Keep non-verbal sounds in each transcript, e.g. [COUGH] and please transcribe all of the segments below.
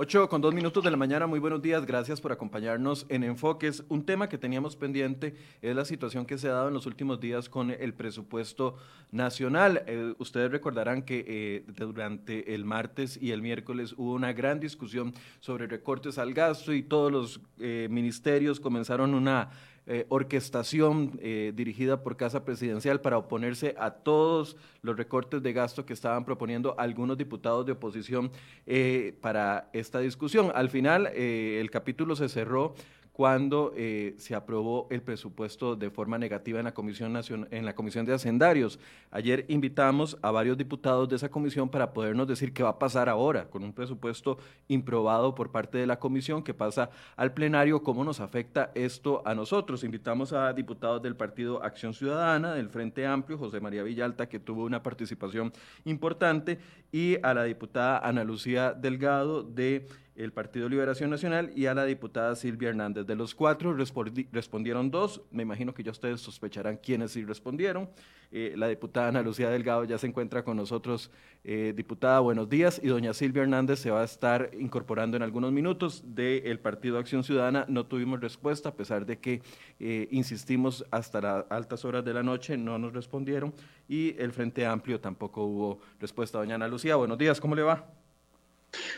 8 con dos minutos de la mañana, muy buenos días, gracias por acompañarnos en Enfoques. Un tema que teníamos pendiente es la situación que se ha dado en los últimos días con el presupuesto nacional. Eh, ustedes recordarán que eh, durante el martes y el miércoles hubo una gran discusión sobre recortes al gasto y todos los eh, ministerios comenzaron una eh, orquestación eh, dirigida por Casa Presidencial para oponerse a todos los recortes de gasto que estaban proponiendo algunos diputados de oposición eh, para esta discusión. Al final, el capítulo se cerró cuando eh, se aprobó el presupuesto de forma negativa en la, Comisión en la Comisión de Hacendarios. Ayer invitamos a varios diputados de esa comisión para podernos decir qué va a pasar ahora con un presupuesto improbado por parte de la comisión que pasa al plenario, cómo nos afecta esto a nosotros. Invitamos a diputados del Partido Acción Ciudadana, del Frente Amplio, José María Villalta, que tuvo una participación importante, y a la diputada Ana Lucía Delgado de el Partido Liberación Nacional y a la diputada Silvia Hernández. De los cuatro respondieron dos, me imagino que ya ustedes sospecharán quiénes sí respondieron. Eh, la diputada Ana Lucía Delgado ya se encuentra con nosotros. Eh, diputada, buenos días. Y doña Silvia Hernández se va a estar incorporando en algunos minutos del Partido Acción Ciudadana. No tuvimos respuesta, a pesar de que eh, insistimos hasta las altas horas de la noche, no nos respondieron. Y el Frente Amplio tampoco hubo respuesta. Doña Ana Lucía, buenos días, ¿cómo le va?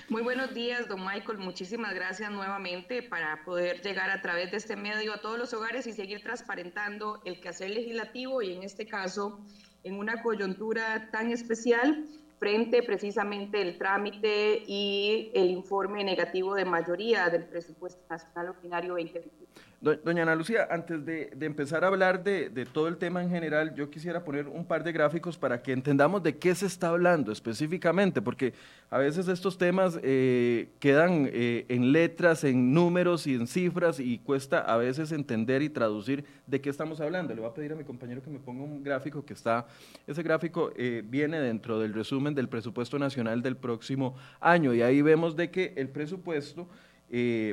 Muy buenos días, don Michael. Muchísimas gracias nuevamente para poder llegar a través de este medio a todos los hogares y seguir transparentando el quehacer legislativo y en este caso en una coyuntura tan especial frente precisamente el trámite y el informe negativo de mayoría del presupuesto nacional ordinario 2021. Doña Ana Lucía, antes de, empezar a hablar de, todo el tema en general, yo quisiera poner un par de gráficos para que entendamos de qué se está hablando específicamente, porque a veces estos temas eh, quedan eh, en letras, en números y en cifras y cuesta a veces entender y traducir de qué estamos hablando. Le voy a pedir a mi compañero que me ponga un gráfico que está, ese gráfico eh, viene dentro del resumen del presupuesto nacional del próximo año y ahí vemos de que el presupuesto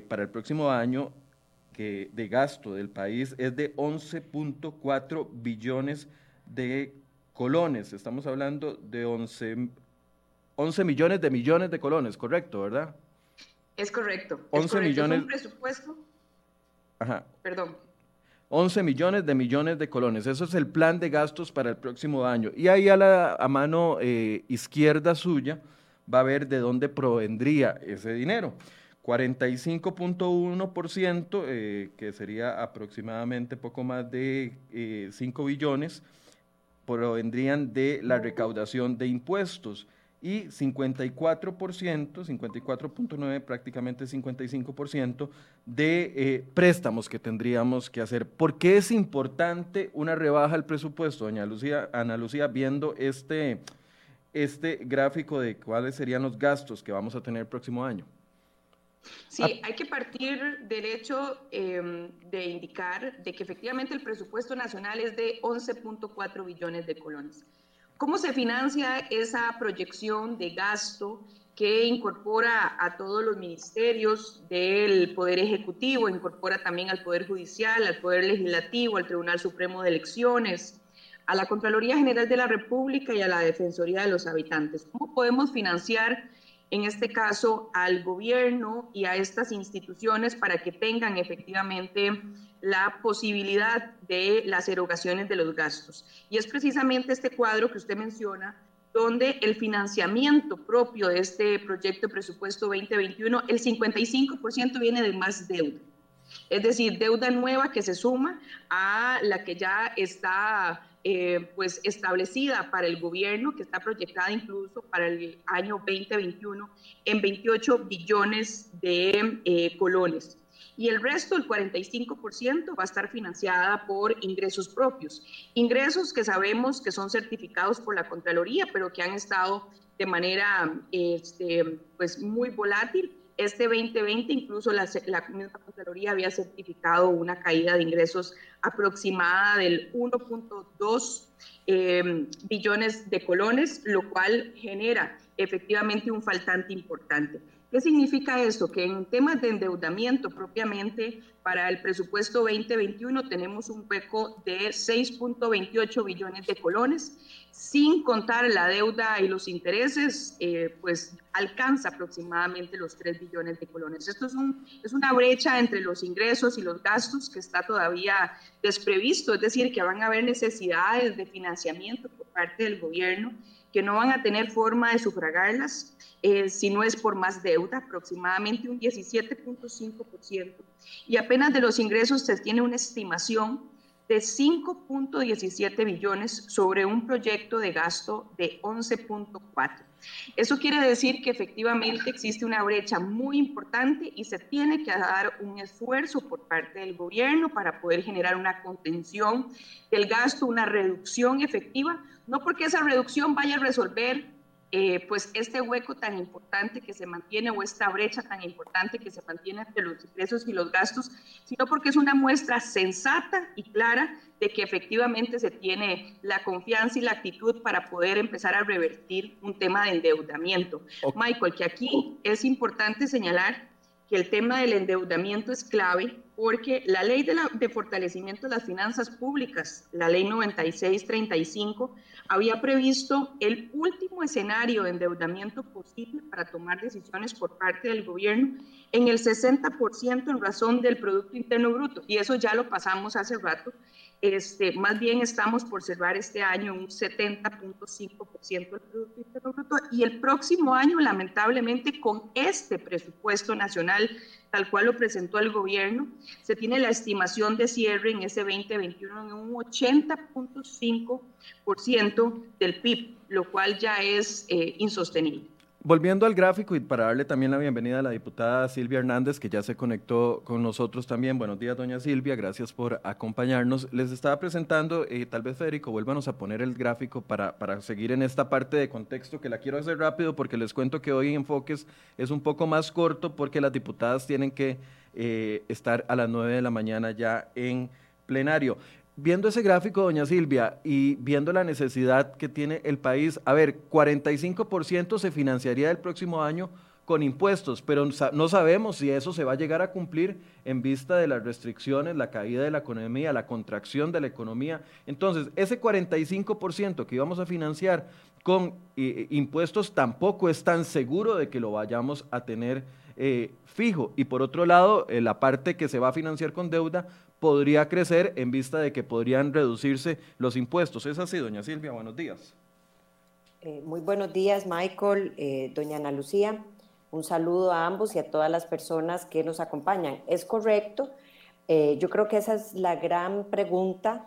para el próximo año de gasto del país es de 11.4 billones de colones. Estamos hablando de 11, 11 millones de millones de colones, correcto, ¿verdad? Es correcto. 11 millones. Es un presupuesto. Ajá. Perdón. 11 millones de millones de colones. Eso es el plan de gastos para el próximo año. Y ahí a la a mano eh, izquierda suya va a ver de dónde provendría ese dinero. 45.1%, eh, que sería aproximadamente poco más de 5 eh, billones, provendrían de la recaudación de impuestos y 54%, 54.9, prácticamente 55% de eh, préstamos que tendríamos que hacer. ¿Por qué es importante una rebaja al presupuesto, doña Lucía, Ana Lucía, viendo este, este gráfico de cuáles serían los gastos que vamos a tener el próximo año? Sí, ah. hay que partir del hecho em, de indicar de que efectivamente el presupuesto nacional es de 11.4 billones de colones. ¿Cómo se financia esa proyección de gasto que incorpora a todos los ministerios del Poder Ejecutivo, incorpora también al Poder Judicial, al Poder Legislativo, al Tribunal Supremo de Elecciones, a la Contraloría General de la República y a la Defensoría de los Habitantes? ¿Cómo podemos financiar en este caso al gobierno y a estas instituciones para que tengan efectivamente la posibilidad de las erogaciones de los gastos. Y es precisamente este cuadro que usted menciona, donde el financiamiento propio de este proyecto de presupuesto 2021, el 55% viene de más deuda. Es decir, deuda nueva que se suma a la que ya está eh, pues establecida para el gobierno, que está proyectada incluso para el año 2021 en 28 billones de eh, colones. Y el resto, el 45%, va a estar financiada por ingresos propios. Ingresos que sabemos que son certificados por la Contraloría, pero que han estado de manera este, pues muy volátil este 2020 incluso la, la misma había certificado una caída de ingresos aproximada del 1.2 em, billones de colones, lo cual genera efectivamente un faltante importante. ¿Qué significa esto? Que en temas de endeudamiento propiamente para el presupuesto 2021 tenemos un hueco de 6.28 billones de colones, sin contar la deuda y los intereses, eh, pues alcanza aproximadamente los 3 billones de colones. Esto es, un, es una brecha entre los ingresos y los gastos que está todavía desprevisto, es decir, que van a haber necesidades de financiamiento por parte del gobierno que no van a tener forma de sufragarlas eh, si no es por más deuda, aproximadamente un 17.5%. Y apenas de los ingresos se tiene una estimación de 5.17 billones sobre un proyecto de gasto de 11.4. Eso quiere decir que efectivamente existe una brecha muy importante y se tiene que dar un esfuerzo por parte del gobierno para poder generar una contención del gasto, una reducción efectiva, no porque esa reducción vaya a resolver eh, pues este hueco tan importante que se mantiene o esta brecha tan importante que se mantiene entre los ingresos y los gastos, sino porque es una muestra sensata y clara de que efectivamente se tiene la confianza y la actitud para poder empezar a revertir un tema de endeudamiento. Michael, que aquí es importante señalar que el tema del endeudamiento es clave porque la ley de, de, fortalecimiento de las finanzas públicas, la ley 9635, había previsto el último escenario de endeudamiento posible para tomar decisiones por parte del gobierno en el 60% en razón del Producto Interno Bruto. Y eso ya lo pasamos hace rato. Este, más bien estamos por cerrar este año un 70.5% del Producto Interno Bruto y el próximo año, lamentablemente, con este presupuesto nacional tal cual lo presentó el gobierno, se tiene la estimación de cierre en ese 2021 en un 80.5% del PIB, lo cual ya es eh, insostenible. Volviendo al gráfico y para darle también la bienvenida a la diputada Silvia Hernández, que ya se conectó con nosotros también. Buenos días, doña Silvia, gracias por acompañarnos. Les estaba presentando, eh, tal vez Federico, vuélvanos a poner el gráfico para, para seguir en esta parte de contexto, que la quiero hacer rápido porque les cuento que hoy Enfoques es un poco más corto porque las diputadas tienen que eh, estar a las 9 de la mañana ya en plenario viendo ese gráfico, doña Silvia, y viendo la necesidad que tiene el país, a ver, 45% se financiaría el próximo año con impuestos, pero no sabemos si eso se va a llegar a cumplir en vista de las restricciones, la caída de la economía, la contracción de la economía. Entonces, ese 45% que íbamos a financiar con impuestos tampoco es tan seguro de que lo vayamos a tener eh, fijo. Y por otro lado, eh, la parte que se va a financiar con deuda podría crecer en vista de que podrían reducirse los impuestos. Es así, doña Silvia, buenos días. Eh, muy buenos días, Michael, doña Ana Lucía. Un saludo a ambos y a todas las personas que nos acompañan. Es correcto. Yo creo que esa es la gran pregunta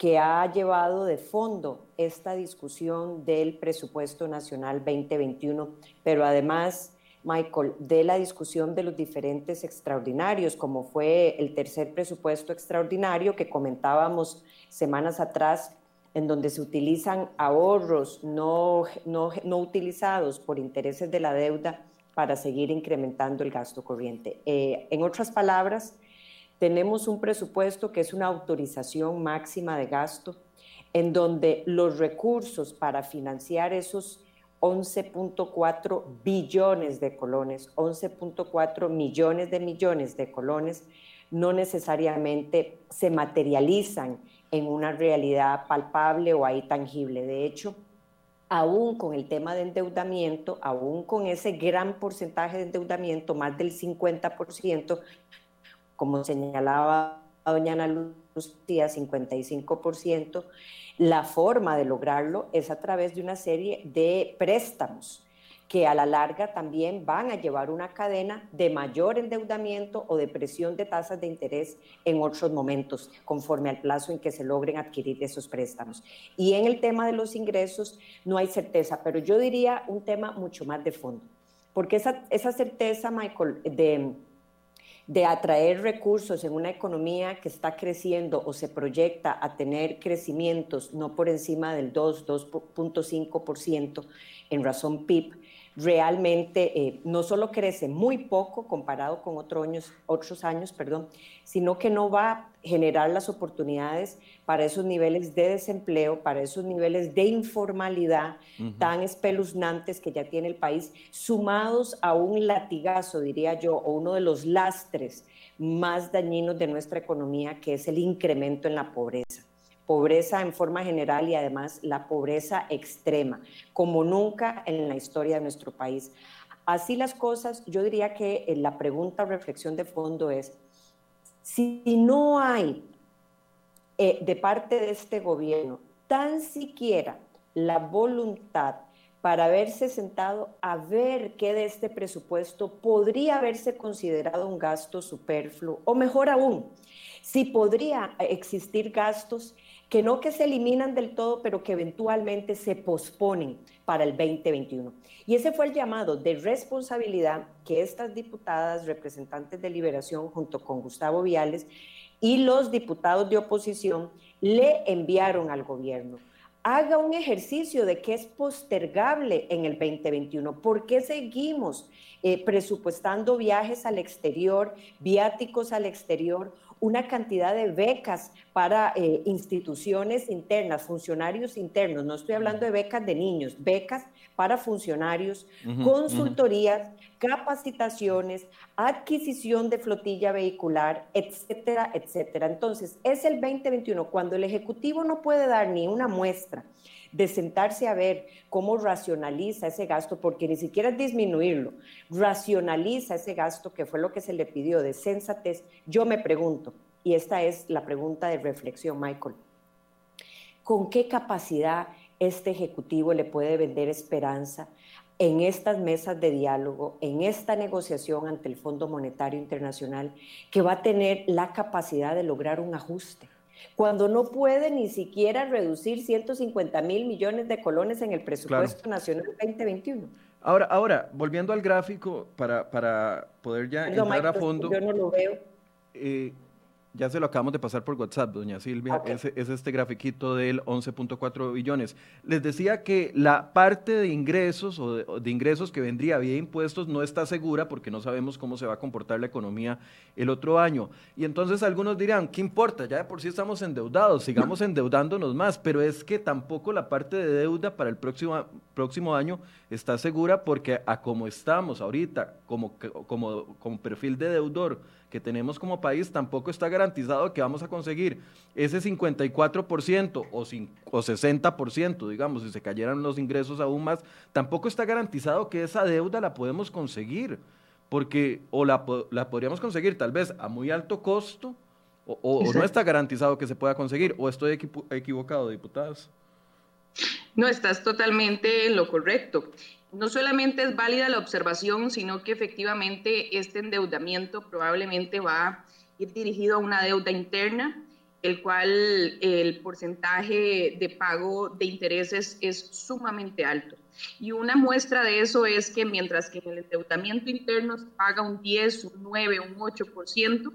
que ha llevado de fondo esta discusión del presupuesto nacional 2021, pero además Michael, de la discusión de los diferentes extraordinarios, como fue el tercer presupuesto extraordinario que comentábamos semanas atrás, en donde se utilizan ahorros no, no, utilizados por intereses de la deuda para seguir incrementando el gasto corriente. Eh, en otras palabras, tenemos un presupuesto que es una autorización máxima de gasto, en donde los recursos para financiar esos 11.4 billones de colones, 11.4 millones de millones de colones, no necesariamente se materializan en una realidad palpable o ahí tangible. De hecho, aún con el tema de endeudamiento, aún con ese gran porcentaje de endeudamiento, más del 50%, como señalaba doña Ana Lucía, 55%, la forma de lograrlo es a través de una serie de préstamos que a la larga también van a llevar una cadena de mayor endeudamiento o de presión de tasas de interés en otros momentos, conforme al plazo en que se logren adquirir esos préstamos. Y en el tema de los ingresos no hay certeza, pero yo diría un tema mucho más de fondo, porque esa, esa certeza, Michael, de de atraer recursos en una economía que está creciendo o se proyecta a tener crecimientos no por encima del 2, 2.5% en razón PIB, realmente eh, no solo crece muy poco comparado con otros años, otros años, perdón, sino que no va a generar las oportunidades para esos niveles de desempleo, para esos niveles de informalidad tan espeluznantes que ya tiene el país, sumados a un latigazo, diría yo, o uno de los lastres más dañinos de nuestra economía, que es el incremento en la pobreza pobreza en forma general y además la pobreza extrema, como nunca en la historia de nuestro país. Así las cosas, yo diría que eh, la pregunta o reflexión de fondo es, si no hay eh, de parte de este gobierno tan siquiera la voluntad para haberse sentado a ver qué de este presupuesto podría haberse considerado un gasto superfluo, o mejor aún, si podría existir gastos que no que se eliminan del todo, pero que eventualmente se posponen para el 2021. Y ese fue el llamado de responsabilidad que estas diputadas representantes de Liberación, junto con Gustavo Viales y los diputados de oposición, le enviaron al gobierno. Haga un ejercicio de que es postergable en el 2021. ¿Por qué seguimos eh, presupuestando viajes al exterior, viáticos al exterior? Una cantidad de becas para eh, instituciones internas, funcionarios internos, no estoy hablando de becas de niños, becas para funcionarios, consultorías, capacitaciones, adquisición de flotilla vehicular, etcétera, etcétera. Entonces, es el 2021 cuando el Ejecutivo no puede dar ni una muestra de sentarse a ver cómo racionaliza ese gasto, porque ni siquiera es disminuirlo, racionaliza ese gasto que fue lo que se le pidió de sensatez. Yo me pregunto, y esta es la pregunta de reflexión, Michael, ¿con qué capacidad este Ejecutivo le puede vender esperanza en estas mesas de diálogo, en esta negociación ante el Fondo Monetario Internacional, que va a tener la capacidad de lograr un ajuste? Cuando no puede ni siquiera reducir 150 mil millones de colones en el presupuesto nacional 2021. Ahora, ahora, volviendo al gráfico, para, para poder ya entrar a fondo. Yo no lo veo. Eh, ya se lo acabamos de pasar por WhatsApp, doña Silvia. Es, este grafiquito del 11.4 billones. Les decía que la parte de ingresos o de, ingresos que vendría vía impuestos no está segura porque no sabemos cómo se va a comportar la economía el otro año. Y entonces algunos dirán, ¿qué importa? Ya de por sí estamos endeudados, sigamos endeudándonos más. Pero es que tampoco la parte de deuda para el próximo, próximo año está segura porque a como estamos ahorita, como, como, como perfil de deudor, que tenemos como país, tampoco está garantizado que vamos a conseguir ese 54% o, o 60%, digamos, si se cayeran los ingresos aún más, tampoco está garantizado que esa deuda la podemos conseguir, porque o la, la podríamos conseguir tal vez a muy alto costo, o, no está garantizado que se pueda conseguir, o estoy equivocado, diputados. No, estás totalmente en lo correcto no solamente es válida la observación, sino que efectivamente este endeudamiento probablemente va a ir dirigido a una deuda interna, el cual el porcentaje de pago de intereses es sumamente alto. Y una muestra de eso es que mientras que en el endeudamiento interno se paga un 10, un 9, un 8%,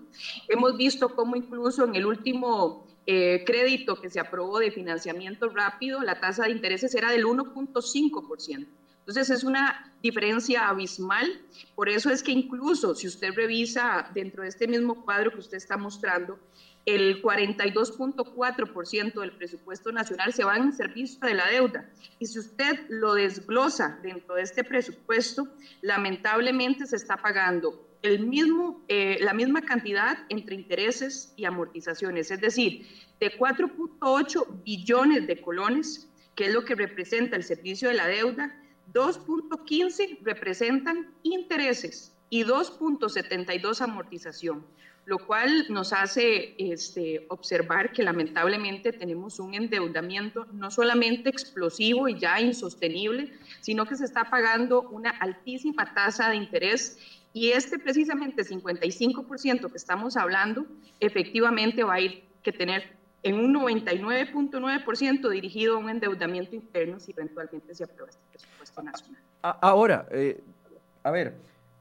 hemos visto cómo incluso en el último eh, crédito que se aprobó de financiamiento rápido, la tasa de intereses era del 1.5%. Entonces es una diferencia abismal, por eso es que incluso si usted revisa dentro de este mismo cuadro que usted está mostrando, el 42.4% del presupuesto nacional se va en servicio de la deuda. Y si usted lo desglosa dentro de este presupuesto, lamentablemente se está pagando el mismo, eh, la misma cantidad entre intereses y amortizaciones, es decir, de 4.8 billones de colones, que es lo que representa el servicio de la deuda, 2.15 representan intereses y 2.72 amortización, lo cual nos hace este, observar que lamentablemente tenemos un endeudamiento no solamente explosivo y ya insostenible, sino que se está pagando una altísima tasa de interés y este precisamente 55% que estamos hablando efectivamente va a ir que tener en un 99.9% dirigido a un endeudamiento interno si eventualmente se aprueba este presupuesto nacional. Ahora, eh, a ver,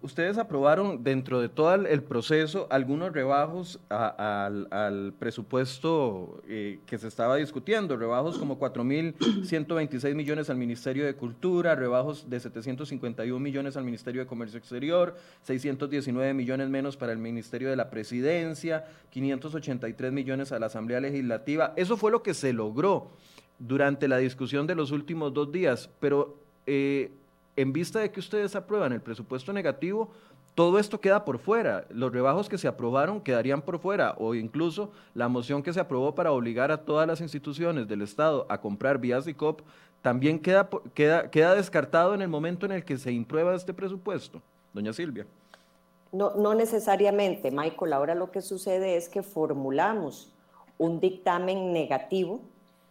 ustedes aprobaron dentro de todo el proceso algunos rebajos al, presupuesto eh, que se estaba discutiendo, rebajos como 4.126 millones al Ministerio de Cultura, rebajos de 751 millones al Ministerio de Comercio Exterior, 619 millones menos para el Ministerio de la Presidencia, 583 millones a la Asamblea Legislativa. Eso fue lo que se logró durante la discusión de los últimos dos días, pero... Eh, en vista de que ustedes aprueban el presupuesto negativo, todo esto queda por fuera. Los rebajos que se aprobaron quedarían por fuera o incluso la moción que se aprobó para obligar a todas las instituciones del Estado a comprar vías y COP también queda, queda, queda descartado en el momento en el que se imprueba este presupuesto. Doña Silvia. No, no necesariamente, Michael. Ahora lo que sucede es que formulamos un dictamen negativo,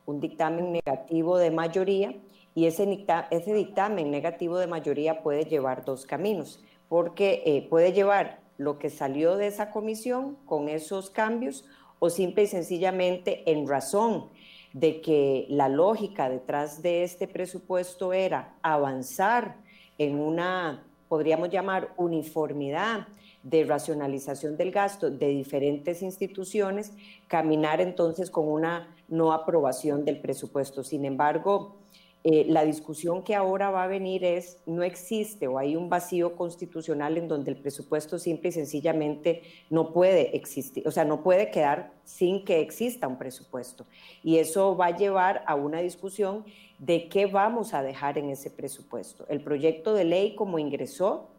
un dictamen negativo de mayoría, y ese, dictamen negativo de mayoría puede llevar dos caminos, porque eh, puede llevar lo que salió de esa comisión con esos cambios o simple y sencillamente en razón de que la lógica detrás de este presupuesto era avanzar en una, podríamos llamar, uniformidad de racionalización del gasto de diferentes instituciones, caminar entonces con una no aprobación del presupuesto. Sin embargo, eh, la discusión que ahora va a venir es, no existe o hay un vacío constitucional en donde el presupuesto simple y sencillamente no puede existir, o sea, no puede quedar sin que exista un presupuesto. Y eso va a llevar a una discusión de qué vamos a dejar en ese presupuesto. El proyecto de ley como ingresó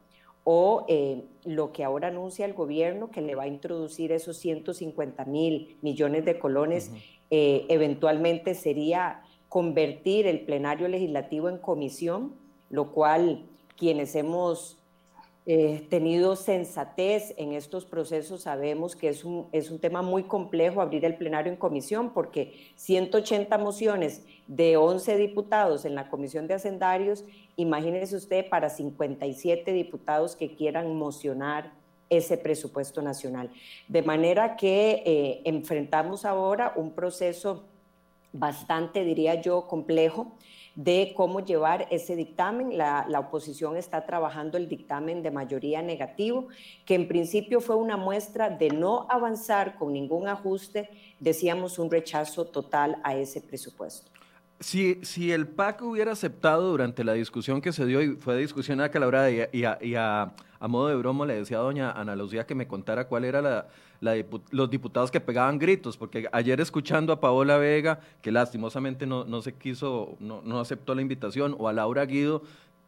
o eh, lo que ahora anuncia el gobierno que le va a introducir esos 150 mil millones de colones, eh, eventualmente sería convertir el plenario legislativo en comisión, lo cual quienes hemos eh, tenido sensatez en estos procesos sabemos que es un, es un tema muy complejo abrir el plenario en comisión porque 180 mociones de 11 diputados en la comisión de hacendarios, imagínese usted para 57 diputados que quieran mocionar ese presupuesto nacional. De manera que eh, enfrentamos ahora un proceso bastante, diría yo, complejo de cómo llevar ese dictamen. La, oposición está trabajando el dictamen de mayoría negativo, que en principio fue una muestra de no avanzar con ningún ajuste, decíamos un rechazo total a ese presupuesto. Si, si el PAC hubiera aceptado durante la discusión que se dio, y fue discusión acalorada, y, y, y a, a, modo de broma le decía a doña Ana Lucía que me contara cuál era la, los diputados que pegaban gritos, porque ayer escuchando a Paola Vega, que lastimosamente no, no se quiso, no, no aceptó la invitación, o a Laura Guido,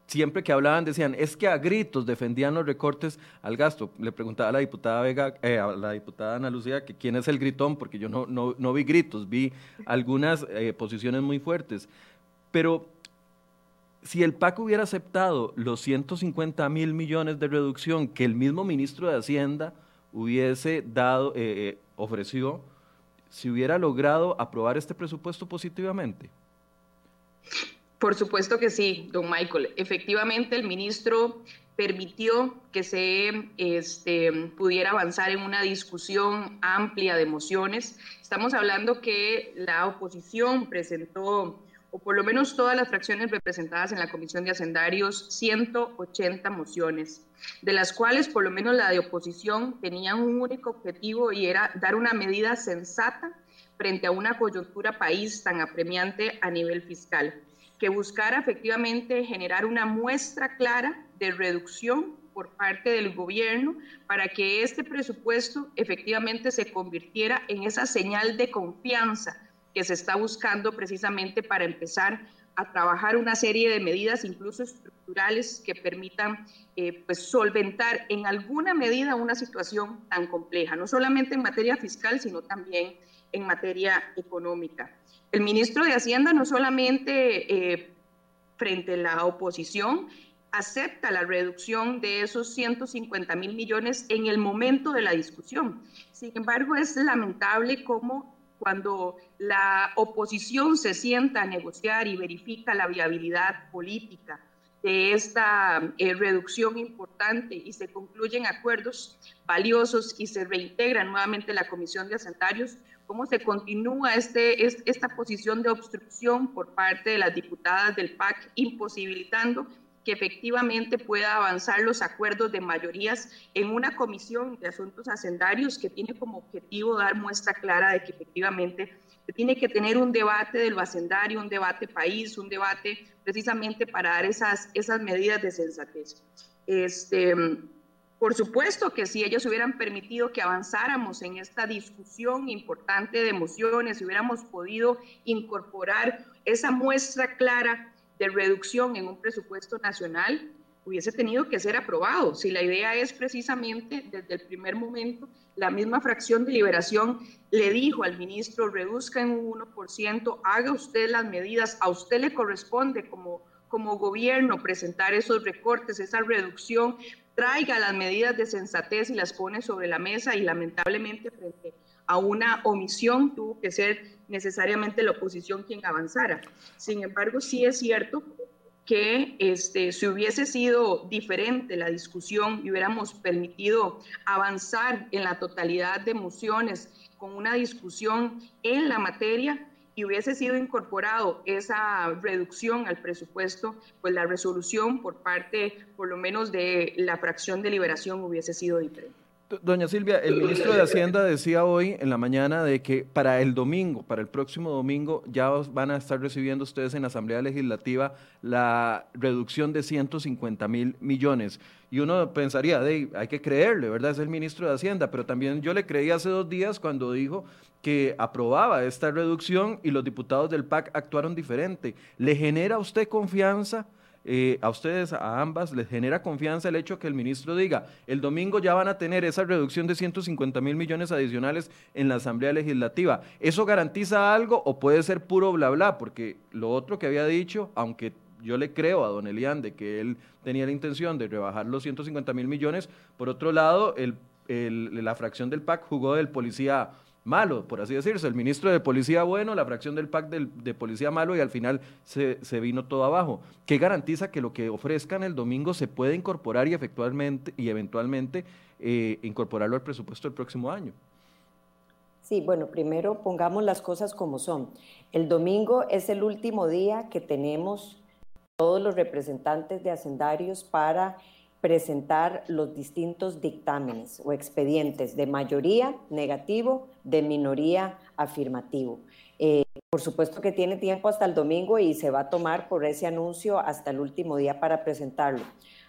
siempre que hablaban decían, es que a gritos defendían los recortes al gasto. Le preguntaba a la diputada Vega, eh, a la diputada Ana Lucía, que quién es el gritón, porque yo no, no, no vi gritos, vi algunas eh, posiciones muy fuertes. Pero si el PAC hubiera aceptado los 150 mil millones de reducción que el mismo ministro de Hacienda hubiese dado, eh, eh, ofreció, si hubiera logrado aprobar este presupuesto positivamente? Por supuesto que sí, don Michael. Efectivamente, el ministro permitió que se este, pudiera avanzar en una discusión amplia de mociones. Estamos hablando que la oposición presentó por lo menos todas las fracciones representadas en la Comisión de Hacendarios, 180 mociones, de las cuales por lo menos la de oposición tenía un único objetivo y era dar una medida sensata frente a una coyuntura país tan apremiante a nivel fiscal, que buscara efectivamente generar una muestra clara de reducción por parte del gobierno para que este presupuesto efectivamente se convirtiera en esa señal de confianza que se está buscando precisamente para empezar a trabajar una serie de medidas, incluso estructurales, que permitan eh, pues, solventar en alguna medida una situación tan compleja, no solamente en materia fiscal, sino también en materia económica. El ministro de Hacienda no solamente eh, frente a la oposición acepta la reducción de esos 150 mil millones en el momento de la discusión. Sin embargo, es lamentable cómo cuando la oposición se sienta a negociar y verifica la viabilidad política de esta eh, reducción importante y se concluyen acuerdos valiosos y se reintegra nuevamente la Comisión de Asentarios, cómo se continúa este, esta posición de obstrucción por parte de las diputadas del PAC, imposibilitando que efectivamente pueda avanzar los acuerdos de mayorías en una comisión de asuntos hacendarios que tiene como objetivo dar muestra clara de que efectivamente se tiene que tener un debate de lo hacendario, un debate país, un debate precisamente para dar esas, esas medidas de sensatez. Este, por supuesto que si ellos hubieran permitido que avanzáramos en esta discusión importante de emociones, hubiéramos podido incorporar esa muestra clara de reducción en un presupuesto nacional, hubiese tenido que ser aprobado. Si la idea es precisamente desde el primer momento, la misma fracción de liberación le dijo al ministro, reduzca en un 1%, haga usted las medidas, a usted le corresponde como, como gobierno presentar esos recortes, esa reducción, traiga las medidas de sensatez y las pone sobre la mesa y lamentablemente frente a una omisión tuvo que ser necesariamente la oposición quien avanzara. Sin embargo, sí es cierto que este, si hubiese sido diferente la discusión y hubiéramos permitido avanzar en la totalidad de mociones con una discusión en la materia, y hubiese sido incorporado esa reducción al presupuesto, pues la resolución por parte, por lo menos, de la fracción de liberación hubiese sido diferente. Doña Silvia, el ministro de Hacienda decía hoy en la mañana de que para el domingo, para el próximo domingo, ya van a estar recibiendo ustedes en la Asamblea Legislativa la reducción de 150 mil millones. Y uno pensaría, hay que creerle, ¿verdad? Es el ministro de Hacienda, pero también yo le creí hace dos días cuando dijo que aprobaba esta reducción y los diputados del PAC actuaron diferente. ¿Le genera a usted confianza? Eh, a ustedes, a ambas, les genera confianza el hecho que el ministro diga, el domingo ya van a tener esa reducción de 150 mil millones adicionales en la Asamblea Legislativa. ¿Eso garantiza algo o puede ser puro bla bla? Porque lo otro que había dicho, aunque yo le creo a don Elian de que él tenía la intención de rebajar los 150 mil millones, por otro lado, la fracción del PAC jugó del policía malo, por así decirse. El ministro de Policía bueno, la fracción del PAC de Policía malo y al final se, vino todo abajo. ¿Qué garantiza que lo que ofrezcan el domingo se puede incorporar y, efectualmente, y eventualmente eh, incorporarlo al presupuesto del próximo año? Sí, bueno, primero pongamos las cosas como son. El domingo es el último día que tenemos todos los representantes de hacendarios para presentar los distintos dictámenes o expedientes de mayoría negativo, de minoría afirmativo. Eh, por supuesto que tiene tiempo hasta el domingo y se va a tomar por ese anuncio hasta el último día para presentarlo.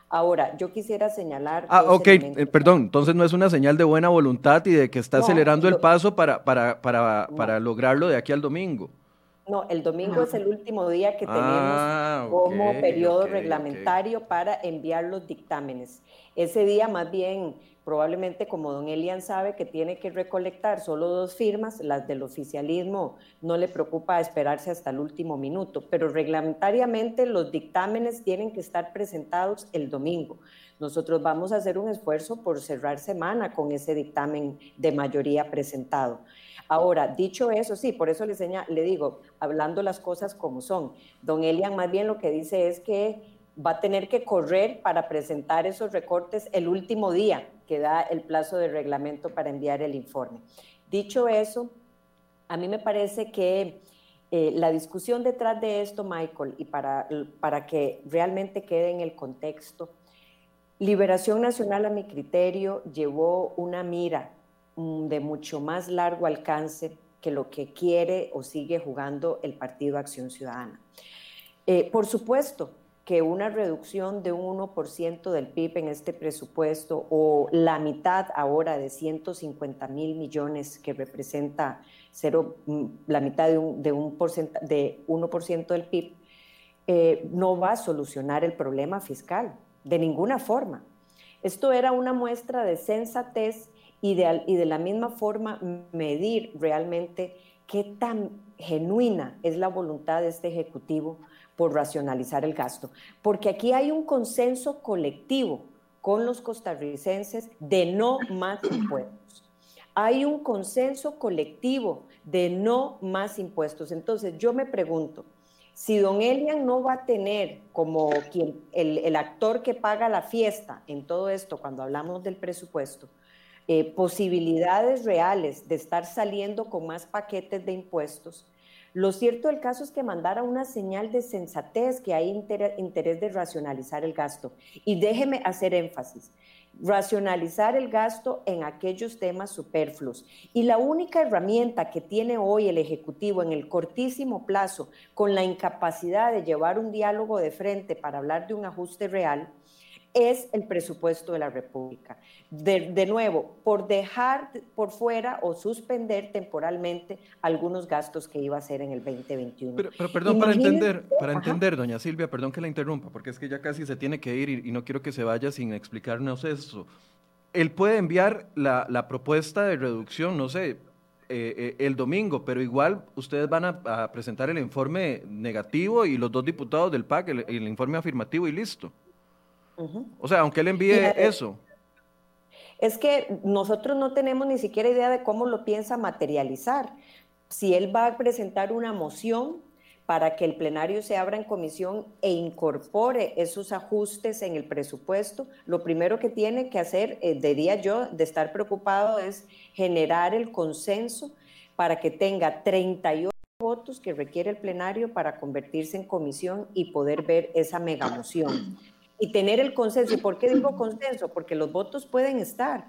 Ahora, yo quisiera señalar... Ah, ok, eh, perdón, entonces no es una señal de buena voluntad y de que está acelerando el paso para, para, para, para lograrlo de aquí al domingo. No, el domingo es el último día que tenemos ah, como periodo reglamentario para enviar los dictámenes. Ese día más bien, probablemente como don Elian sabe que tiene que recolectar solo dos firmas, las del oficialismo no le preocupa esperarse hasta el último minuto, pero reglamentariamente los dictámenes tienen que estar presentados el domingo. Nosotros vamos a hacer un esfuerzo por cerrar semana con ese dictamen de mayoría presentado. Ahora, dicho eso, sí, por eso le, le digo, hablando las cosas como son, don Elian más bien lo que dice es que va a tener que correr para presentar esos recortes el último día que da el plazo de reglamento para enviar el informe. Dicho eso, a mí me parece que eh, la discusión detrás de esto, Michael, y para, para que realmente quede en el contexto, Liberación Nacional a mi criterio llevó una mira de mucho más largo alcance que lo que quiere o sigue jugando el Partido Acción Ciudadana. Eh, por supuesto que una reducción de un 1% del PIB en este presupuesto o la mitad ahora de 150 mil millones que representa cero, mm, la mitad de, un, de, un de 1% del PIB, eh, no va a solucionar el problema fiscal de ninguna forma. Esto era una muestra de sensatez y de, y de la misma forma medir realmente qué tan genuina es la voluntad de este Ejecutivo por racionalizar el gasto. Porque aquí hay un consenso colectivo con los costarricenses de no más [CLEARS THROAT] impuestos. Hay un consenso colectivo de no más impuestos. Entonces yo me pregunto, si don Elian no va a tener como quien, el, el actor que paga la fiesta en todo esto cuando hablamos del presupuesto, eh, posibilidades reales de estar saliendo con más paquetes de impuestos, Lo cierto del caso es que mandara una señal de sensatez, que hay interés de racionalizar el gasto. Y déjeme hacer énfasis racionalizar el gasto en aquellos temas superfluos. Y la única herramienta que tiene hoy el Ejecutivo en el cortísimo plazo, con la incapacidad de llevar un diálogo de frente para hablar de un ajuste real, es el presupuesto de la República. De, nuevo, por dejar por fuera o suspender temporalmente algunos gastos que iba a hacer en el 2021. Pero, perdón, para entender, para entender, doña Silvia, perdón que la interrumpa, porque es que ya casi se tiene que ir y, no quiero que se vaya sin explicarnos eso. Él puede enviar la, propuesta de reducción, no sé, eh, eh, el domingo, pero igual ustedes van a, presentar el informe negativo y los dos diputados del PAC el informe afirmativo y listo. O sea, aunque él envíe eso. Es que nosotros no tenemos ni siquiera idea de cómo lo piensa materializar. Si él va a presentar una moción para que el plenario se abra en comisión e incorpore esos ajustes en el presupuesto, lo primero que tiene que hacer, eh, diría yo, de estar preocupado es generar el consenso para que tenga 38 votos que requiere el plenario para convertirse en comisión y poder ver esa megamoción y tener el consenso. ¿Y por qué digo consenso? Porque los votos pueden estar,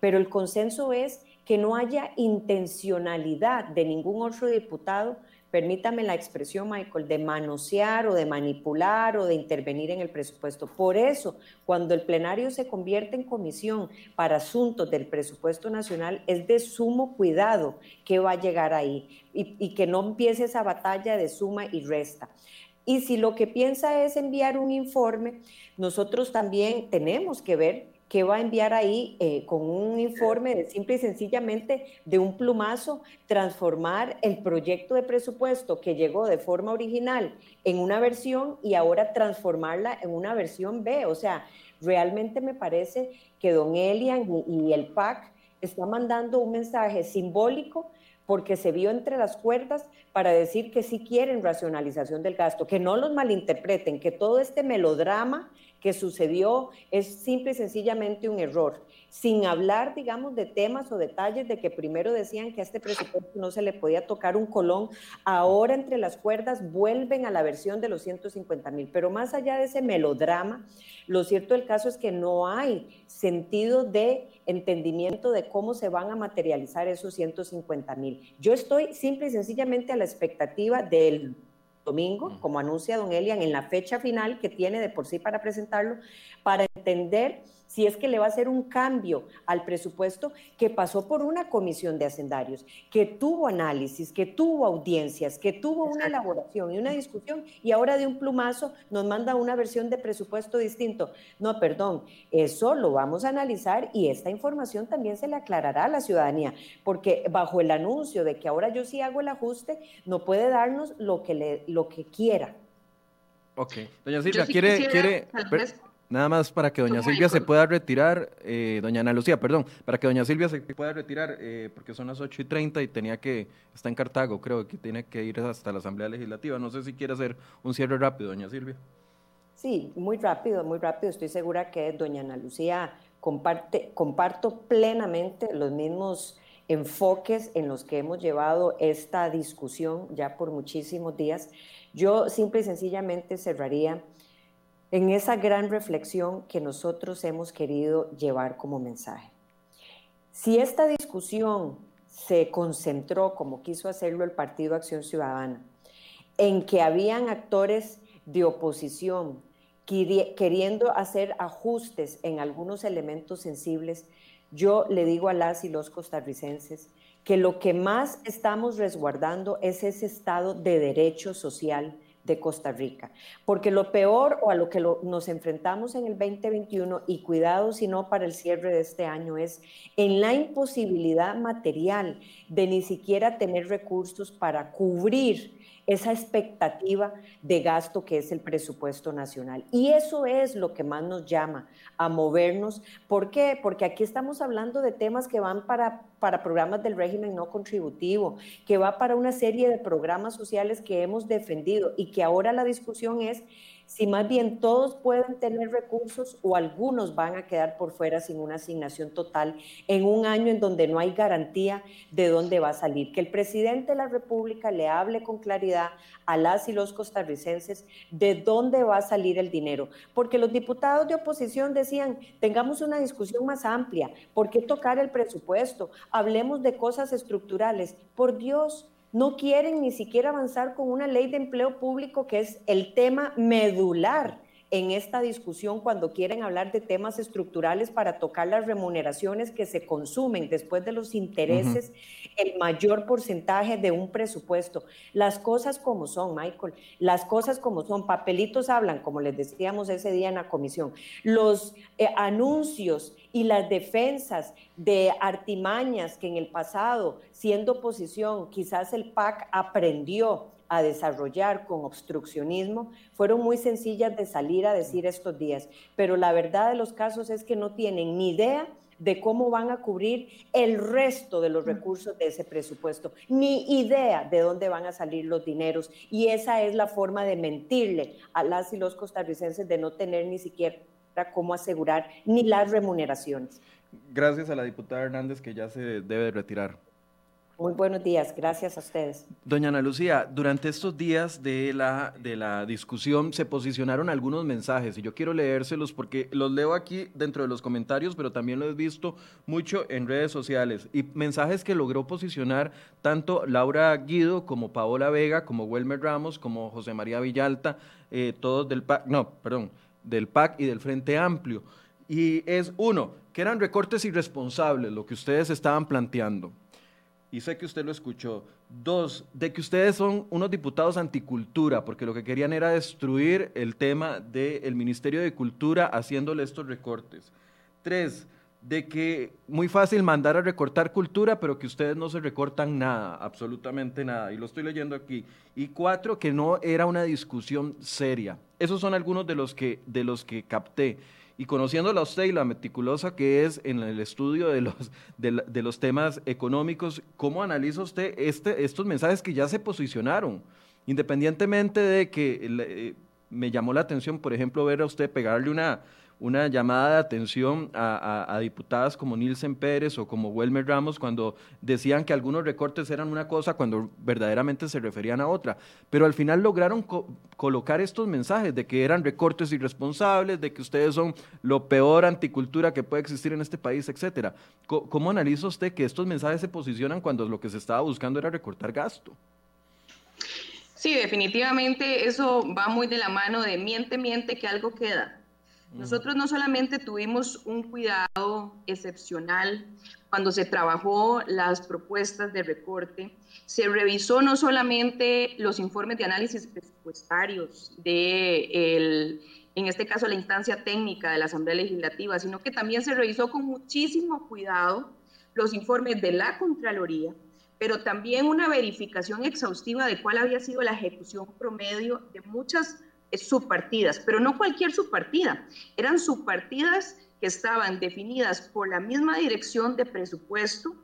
pero el consenso es que no haya intencionalidad de ningún otro diputado, permítame la expresión, Michael, de manosear o de manipular o de intervenir en el presupuesto. Por eso, cuando el plenario se convierte en comisión para asuntos del presupuesto nacional, es de sumo cuidado que va a llegar ahí y, y que no empiece esa batalla de suma y resta. Y si lo que piensa es enviar un informe, nosotros también tenemos que ver qué va a enviar ahí eh, con un informe de simple y sencillamente de un plumazo, transformar el proyecto de presupuesto que llegó de forma original en una versión y ahora transformarla en una versión B. O sea, realmente me parece que don Elian y el PAC está mandando un mensaje simbólico porque se vio entre las cuerdas para decir que sí quieren racionalización del gasto, que no los malinterpreten, que todo este melodrama que sucedió es simple y sencillamente un error, sin hablar, digamos, de temas o detalles de que primero decían que a este presupuesto no se le podía tocar un colón, ahora entre las cuerdas vuelven a la versión de los 150 mil, pero más allá de ese melodrama, lo cierto del caso es que no hay sentido de entendimiento de cómo se van a materializar esos 150 mil. Yo estoy simple y sencillamente a la expectativa del domingo, como anuncia don Elian, en la fecha final que tiene de por sí para presentarlo, para entender si es que le va a hacer un cambio al presupuesto que pasó por una comisión de hacendarios, que tuvo análisis, que tuvo audiencias, que tuvo una elaboración y una discusión, y ahora de un plumazo nos manda una versión de presupuesto distinto. No, perdón, eso lo vamos a analizar y esta información también se le aclarará a la ciudadanía, porque bajo el anuncio de que ahora yo sí hago el ajuste, no puede darnos lo que, le, lo que quiera. Ok, doña Silvia, quiere, quiere, Nada más para que doña Silvia se pueda retirar, eh, doña Ana Lucía, perdón, para que doña Silvia se pueda retirar, eh, porque son las 8 y 30 y tenía que, está en Cartago, creo que tiene que ir hasta la Asamblea Legislativa. No sé si quiere hacer un cierre rápido, doña Silvia. Sí, muy rápido, muy rápido. Estoy segura que doña Ana Lucía comparte, comparto plenamente los mismos enfoques en los que hemos llevado esta discusión ya por muchísimos días. Yo simple y sencillamente cerraría en esa gran reflexión que nosotros hemos querido llevar como mensaje. Si esta discusión se concentró, como quiso hacerlo el Partido Acción Ciudadana, en que habían actores de oposición queriendo hacer ajustes en algunos elementos sensibles, yo le digo a las y los costarricenses que lo que más estamos resguardando es ese estado de derecho social de Costa Rica. Porque lo peor o a lo que nos enfrentamos en el 2021, y cuidado si no para el cierre de este año, es en la imposibilidad material de ni siquiera tener recursos para cubrir esa expectativa de gasto que es el presupuesto nacional. Y eso es lo que más nos llama a movernos. ¿Por qué? Porque aquí estamos hablando de temas que van para, para programas del régimen no contributivo, que va para una serie de programas sociales que hemos defendido y que ahora la discusión es si más bien todos pueden tener recursos o algunos van a quedar por fuera sin una asignación total en un año en donde no hay garantía de dónde va a salir. Que el presidente de la República le hable con claridad a las y los costarricenses de dónde va a salir el dinero. Porque los diputados de oposición decían, tengamos una discusión más amplia, ¿por qué tocar el presupuesto? Hablemos de cosas estructurales. Por Dios, no quieren ni siquiera avanzar con una ley de empleo público que es el tema medular en esta discusión cuando quieren hablar de temas estructurales para tocar las remuneraciones que se consumen después de los intereses, el mayor porcentaje de un presupuesto. Las cosas como son, Michael, las cosas como son, papelitos hablan, como les decíamos ese día en la comisión. Los eh, anuncios y las defensas de artimañas que en el pasado, siendo oposición, quizás el PAC aprendió a desarrollar con obstruccionismo fueron muy sencillas de salir a decir estos días, pero la verdad de los casos es que no tienen ni idea de cómo van a cubrir el resto de los recursos de ese presupuesto, ni idea de dónde van a salir los dineros. Y esa es la forma de mentirle a las y los costarricenses de no tener ni siquiera cómo asegurar ni las remuneraciones. Gracias a la diputada Hernández que ya se debe retirar. Muy buenos días, gracias a ustedes. Doña Ana Lucía, durante estos días de la, de la discusión se posicionaron algunos mensajes y yo quiero leérselos porque los leo aquí dentro de los comentarios, pero también lo he visto mucho en redes sociales y mensajes que logró posicionar tanto Laura Guido como Paola Vega, como Welmer Ramos, como José María Villalta, eh, todos del PAC, no, perdón, del PAC y del Frente Amplio. Y es uno, que eran recortes irresponsables lo que ustedes estaban planteando y sé que usted lo escuchó. Dos, de que ustedes son unos diputados anticultura, porque lo que querían era destruir el tema del Ministerio de Cultura haciéndole estos recortes. Tres, de que muy fácil mandar a recortar cultura, pero que ustedes no se recortan nada, absolutamente nada, y lo estoy leyendo aquí. Y cuatro, que no era una discusión seria. Esos son algunos de los que, de los que capté. Y conociéndola a usted y la meticulosa que es en el estudio de los, de, los temas económicos, ¿cómo analiza usted este, estos mensajes que ya se posicionaron? Independientemente de que eh, me llamó la atención, por ejemplo, ver a usted pegarle una, una llamada de atención a, diputadas como Nielsen Pérez o como Welmer Ramos cuando decían que algunos recortes eran una cosa cuando verdaderamente se referían a otra. Pero al final lograron colocar estos mensajes de que eran recortes irresponsables, de que ustedes son lo peor anticultura que puede existir en este país, etcétera. ¿Cómo analiza usted que estos mensajes se posicionan cuando lo que se estaba buscando era recortar gasto? Sí, definitivamente eso va muy de la mano de miente, miente que algo queda. Nosotros no solamente tuvimos un cuidado excepcional cuando se trabajó las propuestas de recorte, se revisó no solamente los informes de análisis presupuestarios de en este caso la instancia técnica de la Asamblea Legislativa, sino que también se revisó con muchísimo cuidado los informes de la Contraloría, pero también una verificación exhaustiva de cuál había sido la ejecución promedio de muchas subpartidas, pero no cualquier subpartida, eran subpartidas que estaban definidas por la misma dirección de presupuesto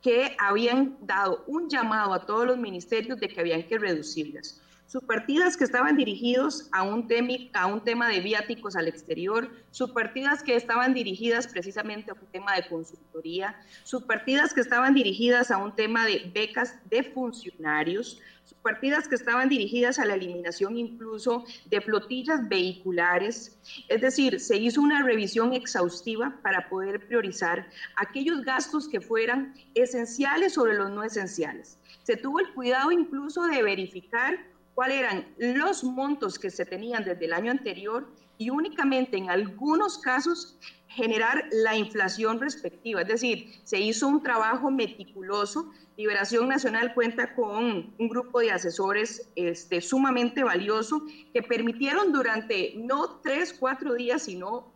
que habían dado un llamado a todos los ministerios de que habían que reducirlas. Subpartidas que estaban dirigidos a un, tema, a un tema de viáticos al exterior, subpartidas que estaban dirigidas precisamente a un tema de consultoría, subpartidas que estaban dirigidas a un tema de becas de funcionarios, subpartidas que estaban dirigidas a la eliminación incluso de flotillas vehiculares. Es decir, se hizo una revisión exhaustiva para poder priorizar aquellos gastos que fueran esenciales sobre los no esenciales. Se tuvo el cuidado incluso de verificar cuáles eran los montos que se tenían desde el año anterior y únicamente en algunos casos generar la inflación respectiva. Es decir, se hizo un trabajo meticuloso. Liberación Nacional cuenta con un grupo de asesores este, sumamente valioso que permitieron durante no tres, cuatro días, sino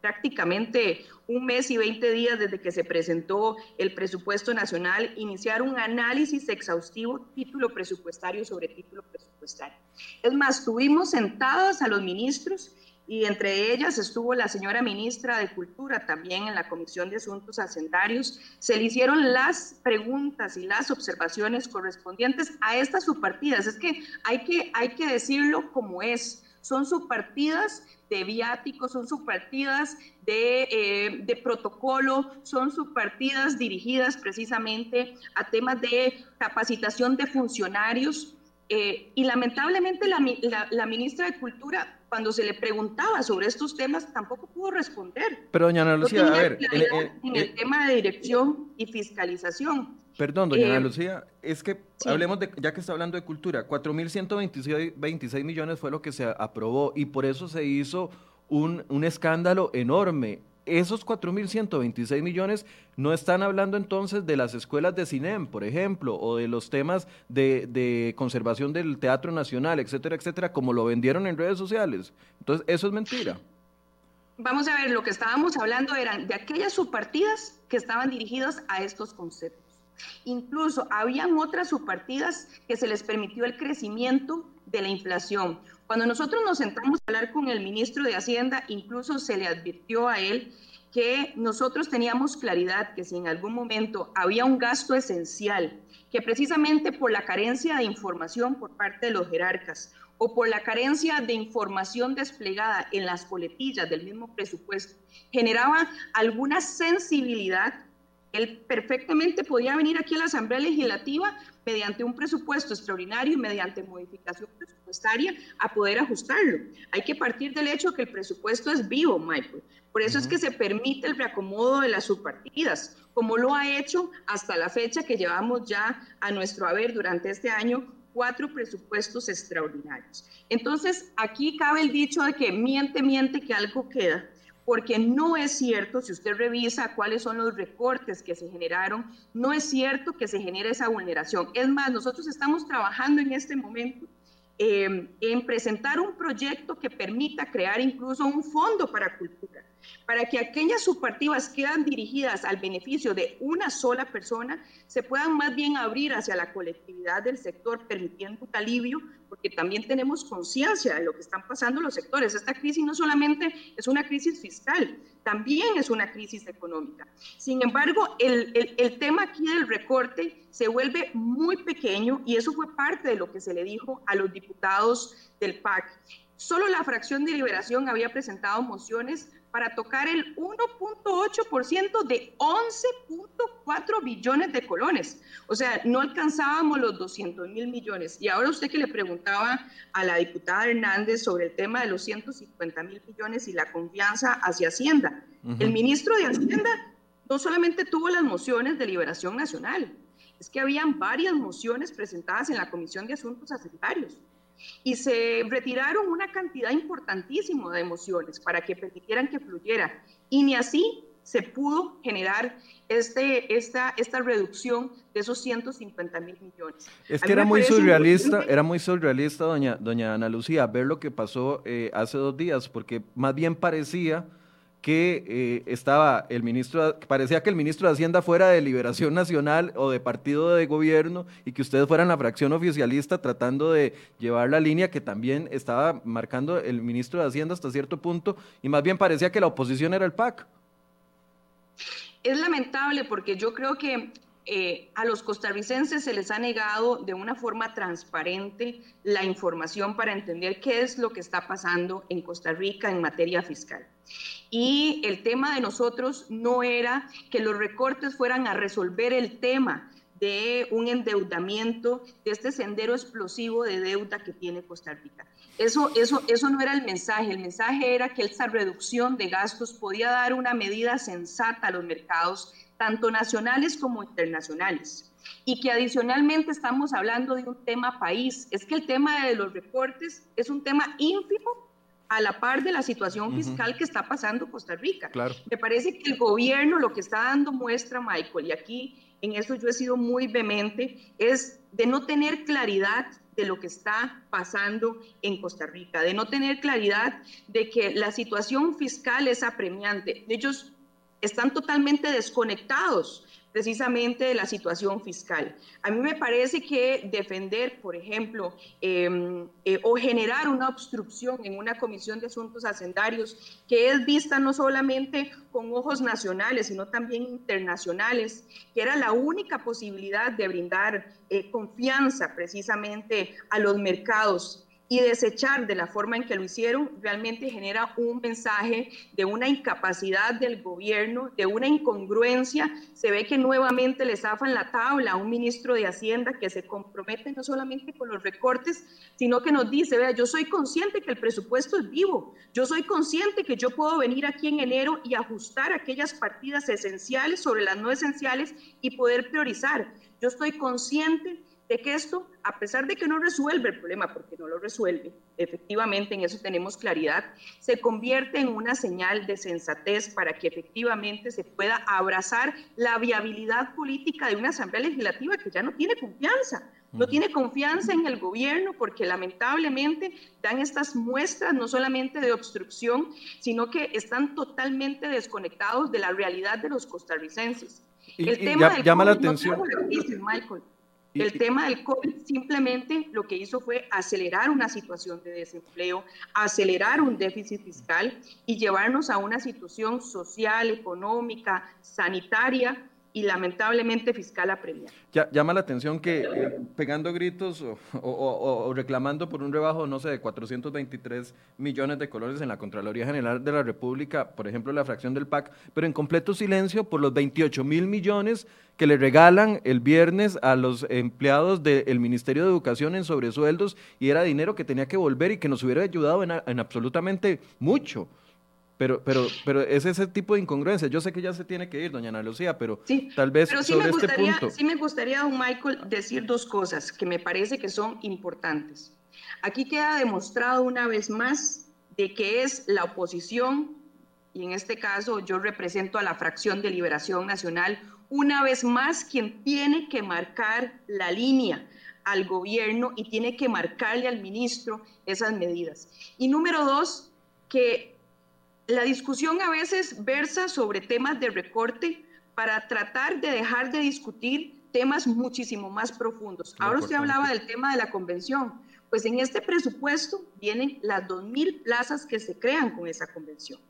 prácticamente un mes y 20 días desde que se presentó el presupuesto nacional, iniciar un análisis exhaustivo, título presupuestario sobre título presupuestario. Es más, tuvimos sentados a los ministros y entre ellas estuvo la señora ministra de Cultura también en la Comisión de Asuntos Hacendarios. Se le hicieron las preguntas y las observaciones correspondientes a estas subpartidas. Es que hay que, hay que decirlo como es son subpartidas de viáticos, son subpartidas de, eh, de, protocolo, son subpartidas dirigidas precisamente a temas de capacitación de funcionarios. Eh, y lamentablemente la, la, ministra de Cultura, cuando se le preguntaba sobre estos temas, tampoco pudo responder. Pero doña Ana Lucía, a ver... en el tema de dirección y fiscalización. Perdón, doña Ana eh, Lucía, es que hablemos de, ya que está hablando de cultura, 4.126 millones fue lo que se aprobó y por eso se hizo un, un escándalo enorme. Esos 4.126 millones no están hablando entonces de las escuelas de CINEM, por ejemplo, o de los temas de, de conservación del Teatro Nacional, etcétera, etcétera, como lo vendieron en redes sociales. Entonces, eso es mentira. Vamos a ver, lo que estábamos hablando eran de aquellas subpartidas que estaban dirigidas a estos conceptos. Incluso habían otras subpartidas que se les permitió el crecimiento de la inflación. Cuando nosotros nos sentamos a hablar con el ministro de Hacienda, incluso se le advirtió a él que nosotros teníamos claridad que si en algún momento había un gasto esencial, que precisamente por la carencia de información por parte de los jerarcas o por la carencia de información desplegada en las coletillas del mismo presupuesto, generaba alguna sensibilidad él perfectamente podía venir aquí a la Asamblea Legislativa mediante un presupuesto extraordinario y mediante modificación presupuestaria a poder ajustarlo. Hay que partir del hecho que el presupuesto es vivo, Michael. Por eso es que se permite el reacomodo de las subpartidas, como lo ha hecho hasta la fecha que llevamos ya a nuestro haber durante este año cuatro presupuestos extraordinarios. Entonces, aquí cabe el dicho de que miente, miente, que algo queda porque no es cierto, si usted revisa cuáles son los recortes que se generaron, no es cierto que se genere esa vulneración. Es más, nosotros estamos trabajando en este momento eh, en presentar un proyecto que permita crear incluso un fondo para cultura para que aquellas subpartidas que quedan dirigidas al beneficio de una sola persona se puedan más bien abrir hacia la colectividad del sector, permitiendo un alivio, porque también tenemos conciencia de lo que están pasando los sectores. Esta crisis no solamente es una crisis fiscal, también es una crisis económica. Sin embargo, el, el, tema aquí del recorte se vuelve muy pequeño y eso fue parte de lo que se le dijo a los diputados del PAC. Solo la fracción de liberación había presentado mociones para tocar el 1.8% de 11.4 billones de colones. O sea, no alcanzábamos los 200 mil millones. Y ahora usted que le preguntaba a la diputada Hernández sobre el tema de los 150 mil millones y la confianza hacia Hacienda. El ministro de Hacienda no solamente tuvo las mociones de liberación nacional, es que habían varias mociones presentadas en la Comisión de Asuntos Hacendarios y se retiraron una cantidad importantísima de emociones para que permitieran que fluyera. Y ni así se pudo generar este, esta, esta reducción de esos 150 mil millones. Es que era muy surrealista, era muy surrealista, doña, doña Ana Lucía, ver lo que pasó eh, hace dos días, porque más bien parecía que eh, estaba el ministro, parecía que el ministro de Hacienda fuera de Liberación Nacional o de partido de gobierno y que ustedes fueran la fracción oficialista tratando de llevar la línea que también estaba marcando el ministro de Hacienda hasta cierto punto y más bien parecía que la oposición era el PAC. Es lamentable porque yo creo que eh, a los costarricenses se les ha negado de una forma transparente la información para entender qué es lo que está pasando en Costa Rica en materia fiscal. Y el tema de nosotros no era que los recortes fueran a resolver el tema de un endeudamiento, de este sendero explosivo de deuda que tiene Costa Rica. Eso, eso, eso no era el mensaje, el mensaje era que esa reducción de gastos podía dar una medida sensata a los mercados, tanto nacionales como internacionales. Y que adicionalmente estamos hablando de un tema país. Es que el tema de los recortes es un tema ínfimo a la par de la situación fiscal que está pasando Costa Rica. Me parece que el gobierno lo que está dando muestra, Michael, y aquí en eso yo he sido muy vehemente, es de no tener claridad de lo que está pasando en Costa Rica, de no tener claridad de que la situación fiscal es apremiante. Ellos están totalmente desconectados precisamente de la situación fiscal. A mí me parece que defender, por ejemplo, em, eh, o generar una obstrucción en una comisión de asuntos hacendarios que es vista no solamente con ojos nacionales, sino también internacionales, que era la única posibilidad de brindar eh, confianza precisamente a los mercados y desechar de la forma en que lo hicieron realmente genera un mensaje de una incapacidad del gobierno, de una incongruencia. Se ve que nuevamente le zafan la tabla a un ministro de Hacienda que se compromete no solamente con los recortes, sino que nos dice, vea, yo soy consciente que el presupuesto es vivo, yo soy consciente que yo puedo venir aquí en enero y ajustar aquellas partidas esenciales sobre las no esenciales y poder priorizar. Yo estoy consciente de que esto, a pesar de que no resuelve el problema, porque no lo resuelve, efectivamente en eso tenemos claridad, se convierte en una señal de sensatez para que efectivamente se pueda abrazar la viabilidad política de una Asamblea Legislativa que ya no tiene confianza, no tiene confianza en el gobierno porque lamentablemente dan estas muestras no solamente de obstrucción, sino que están totalmente desconectados de la realidad de los costarricenses. el tema llama la atención. Michael. El tema del COVID simplemente lo que hizo fue acelerar una situación de desempleo, acelerar un déficit fiscal y llevarnos a una situación social, económica, sanitaria y lamentablemente fiscal apremiada. Ya, llama la atención que eh, pegando gritos o, reclamando por un rebajo, no sé, de 423 millones de colores en la Contraloría General de la República, por ejemplo, la fracción del PAC, pero en completo silencio por los 28 mil millones que le regalan el viernes a los empleados del Ministerio de Educación en sobresueldos y era dinero que tenía que volver y que nos hubiera ayudado en absolutamente mucho. Pero, pero, pero es ese tipo de incongruencia. Yo sé que ya se tiene que ir, doña Ana Lucía, pero tal vez sobre este punto. Sí me gustaría, don Michael, decir dos cosas que me parece que son importantes. Aquí queda demostrado una vez más de que es la oposición, y en este caso yo represento a la fracción de Liberación Nacional, una vez más quien tiene que marcar la línea al gobierno y tiene que marcarle al ministro esas medidas. Y número dos, que la discusión a veces versa sobre temas de recorte para tratar de dejar de discutir temas muchísimo más profundos. Ahora usted hablaba del tema de la convención. Pues en este presupuesto vienen las 2.000 plazas que se crean con esa convención.